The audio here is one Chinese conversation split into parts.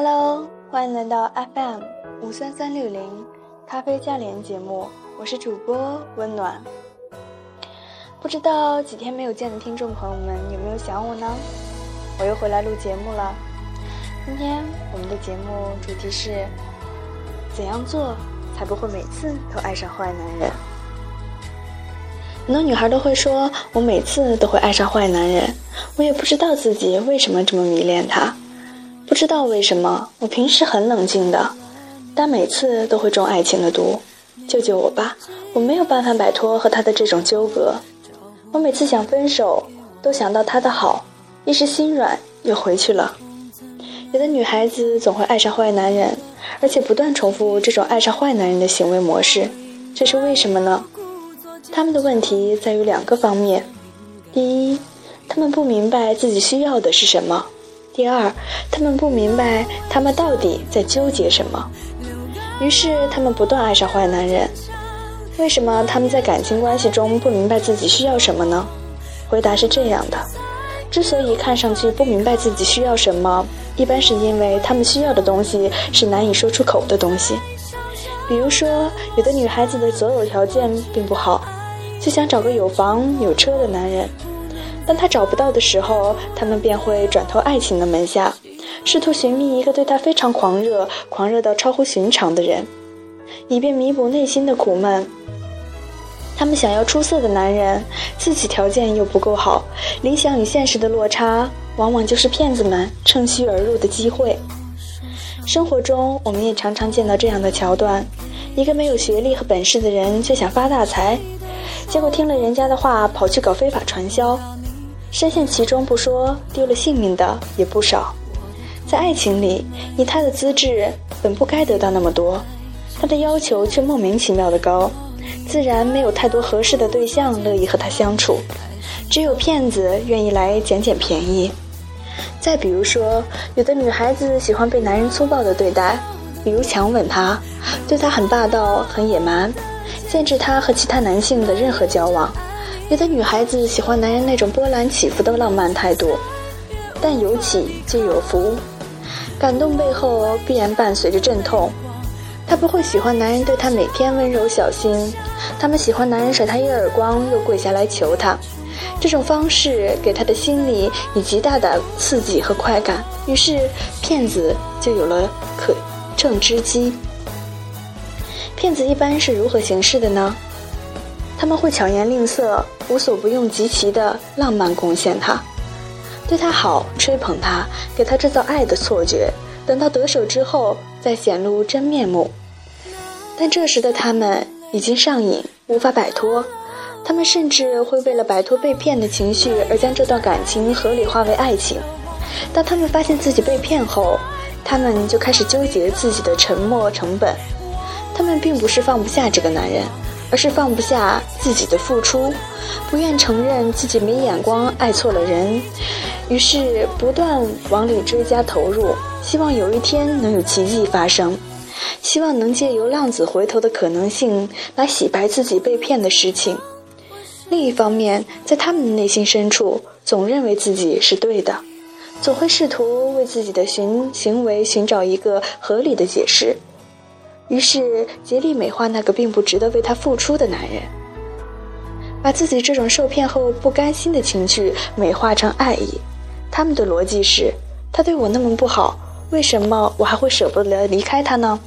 Hello，欢迎来到 FM 五三三六零咖啡加连节目，我是主播温暖。不知道几天没有见的听众朋友们有没有想我呢？我又回来录节目了。今天我们的节目主题是怎样做才不会每次都爱上坏男人？很多女孩都会说，我每次都会爱上坏男人，我也不知道自己为什么这么迷恋他。不知道为什么，我平时很冷静的，但每次都会中爱情的毒。救救我吧！我没有办法摆脱和他的这种纠葛。我每次想分手，都想到他的好，一时心软又回去了。有的女孩子总会爱上坏男人，而且不断重复这种爱上坏男人的行为模式，这是为什么呢？他们的问题在于两个方面：第一，他们不明白自己需要的是什么。第二，他们不明白他们到底在纠结什么，于是他们不断爱上坏男人。为什么他们在感情关系中不明白自己需要什么呢？回答是这样的：之所以看上去不明白自己需要什么，一般是因为他们需要的东西是难以说出口的东西。比如说，有的女孩子的择偶条件并不好，就想找个有房有车的男人。当他找不到的时候，他们便会转投爱情的门下，试图寻觅一个对他非常狂热、狂热到超乎寻常的人，以便弥补内心的苦闷。他们想要出色的男人，自己条件又不够好，理想与现实的落差，往往就是骗子们趁虚而入的机会。生活中，我们也常常见到这样的桥段：一个没有学历和本事的人却想发大财，结果听了人家的话，跑去搞非法传销。深陷其中不说，丢了性命的也不少。在爱情里，以他的资质，本不该得到那么多，他的要求却莫名其妙的高，自然没有太多合适的对象乐意和他相处，只有骗子愿意来捡捡便宜。再比如说，有的女孩子喜欢被男人粗暴的对待，比如强吻他，对他很霸道、很野蛮，限制他和其他男性的任何交往。有的女孩子喜欢男人那种波澜起伏的浪漫态度，但有起就有伏，感动背后必然伴随着阵痛。她不会喜欢男人对她每天温柔小心，她们喜欢男人甩她一耳光又跪下来求她。这种方式给她的心里以极大的刺激和快感，于是骗子就有了可乘之机。骗子一般是如何行事的呢？他们会巧言令色。无所不用其极的浪漫贡献他，对他好，吹捧他，给他制造爱的错觉。等到得手之后，再显露真面目。但这时的他们已经上瘾，无法摆脱。他们甚至会为了摆脱被骗的情绪，而将这段感情合理化为爱情。当他们发现自己被骗后，他们就开始纠结自己的沉默成本。他们并不是放不下这个男人。而是放不下自己的付出，不愿承认自己没眼光，爱错了人，于是不断往里追加投入，希望有一天能有奇迹发生，希望能借由浪子回头的可能性来洗白自己被骗的事情。另一方面，在他们的内心深处，总认为自己是对的，总会试图为自己的寻行为寻找一个合理的解释。于是竭力美化那个并不值得为他付出的男人，把自己这种受骗后不甘心的情绪美化成爱意。他们的逻辑是：他对我那么不好，为什么我还会舍不得离开他呢？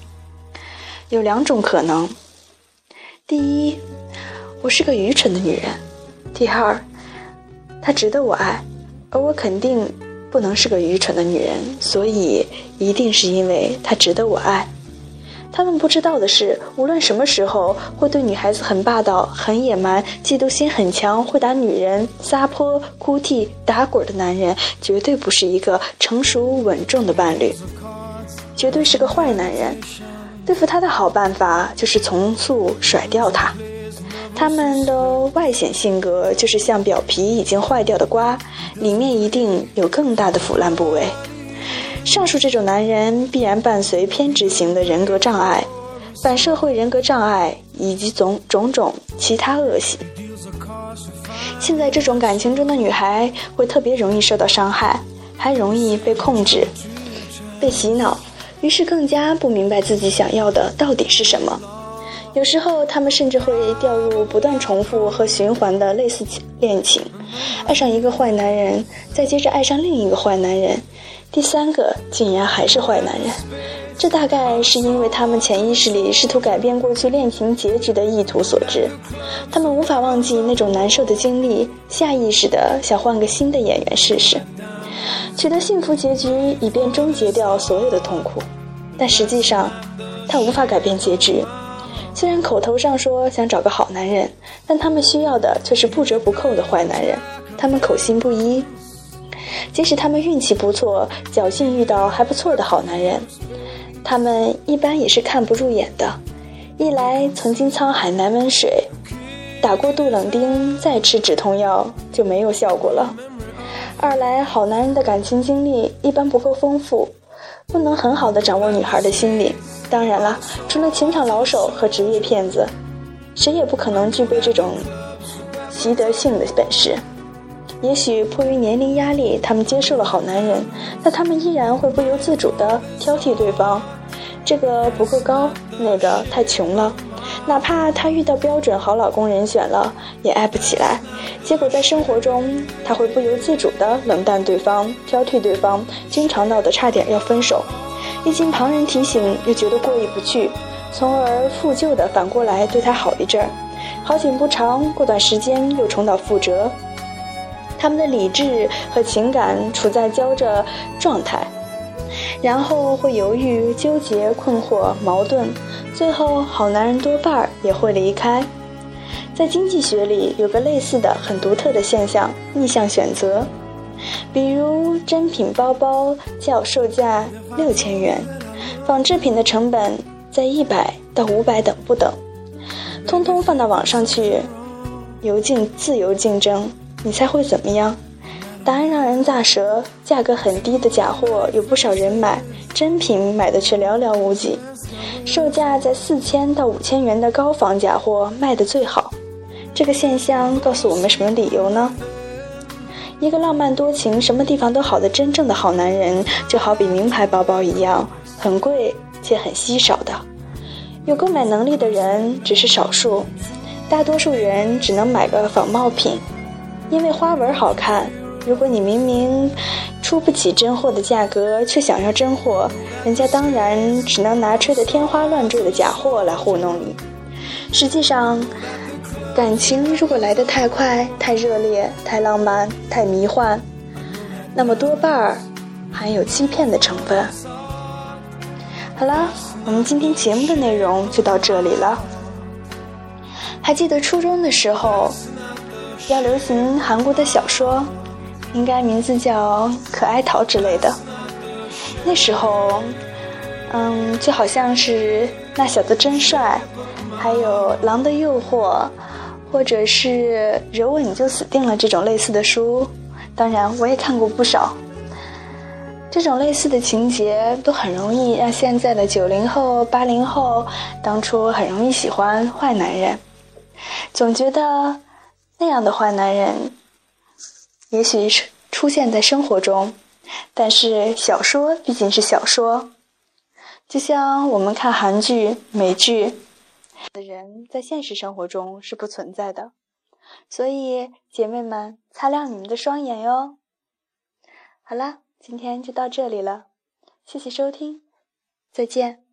有两种可能：第一，我是个愚蠢的女人；第二，他值得我爱，而我肯定不能是个愚蠢的女人，所以一定是因为他值得我爱。他们不知道的是，无论什么时候会对女孩子很霸道、很野蛮、嫉妒心很强、会打女人、撒泼、哭泣、打滚的男人，绝对不是一个成熟稳重的伴侣，绝对是个坏男人。对付他的好办法就是从速甩掉他。他们的外显性格就是像表皮已经坏掉的瓜，里面一定有更大的腐烂部位。上述这种男人必然伴随偏执型的人格障碍、反社会人格障碍以及种种种其他恶习。现在这种感情中的女孩会特别容易受到伤害，还容易被控制。被洗脑，于是更加不明白自己想要的到底是什么。有时候，他们甚至会掉入不断重复和循环的类似恋情，爱上一个坏男人，再接着爱上另一个坏男人，第三个竟然还是坏男人。这大概是因为他们潜意识里试图改变过去恋情结局的意图所致。他们无法忘记那种难受的经历，下意识的想换个新的演员试试，取得幸福结局，以便终结掉所有的痛苦。但实际上，他无法改变结局。虽然口头上说想找个好男人，但他们需要的却是不折不扣的坏男人。他们口心不一，即使他们运气不错，侥幸遇到还不错的好男人，他们一般也是看不入眼的。一来曾经沧海难为水，打过杜冷丁再吃止痛药就没有效果了；二来好男人的感情经历一般不够丰富，不能很好的掌握女孩的心理。当然了，除了情场老手和职业骗子，谁也不可能具备这种习得性的本事。也许迫于年龄压力，他们接受了好男人，但他们依然会不由自主地挑剔对方。这个不够高，那个太穷了。哪怕他遇到标准好老公人选了，也爱不起来。结果在生活中，他会不由自主地冷淡对方，挑剔对方，经常闹得差点要分手。一经旁人提醒，又觉得过意不去，从而复旧的反过来对他好一阵儿，好景不长，过段时间又重蹈覆辙。他们的理智和情感处在交着状态，然后会犹豫、纠结、困惑、矛盾，最后好男人多半也会离开。在经济学里，有个类似的很独特的现象——逆向选择。比如真品包包较售价六千元，仿制品的成本在一百到五百等不等，通通放到网上去，由竞自由竞争，你猜会怎么样？答案让人咋舌，价格很低的假货有不少人买，真品买的却寥寥无几，售价在四千到五千元的高仿假货卖的最好。这个现象告诉我们什么理由呢？一个浪漫多情、什么地方都好的真正的好男人，就好比名牌包包一样，很贵且很稀少的。有购买能力的人只是少数，大多数人只能买个仿冒品，因为花纹好看。如果你明明出不起真货的价格，却想要真货，人家当然只能拿吹得天花乱坠的假货来糊弄你。实际上，感情如果来得太快、太热烈、太浪漫、太迷幻，那么多半儿含有欺骗的成分。好了，我们今天节目的内容就到这里了。还记得初中的时候，要流行韩国的小说，应该名字叫《可爱桃》之类的。那时候，嗯，就好像是那小子真帅，还有《狼的诱惑》。或者是惹我你就死定了这种类似的书，当然我也看过不少。这种类似的情节都很容易让现在的九零后、八零后当初很容易喜欢坏男人，总觉得那样的坏男人也许是出现在生活中，但是小说毕竟是小说，就像我们看韩剧、美剧。的人在现实生活中是不存在的，所以姐妹们擦亮你们的双眼哟。好啦，今天就到这里了，谢谢收听，再见。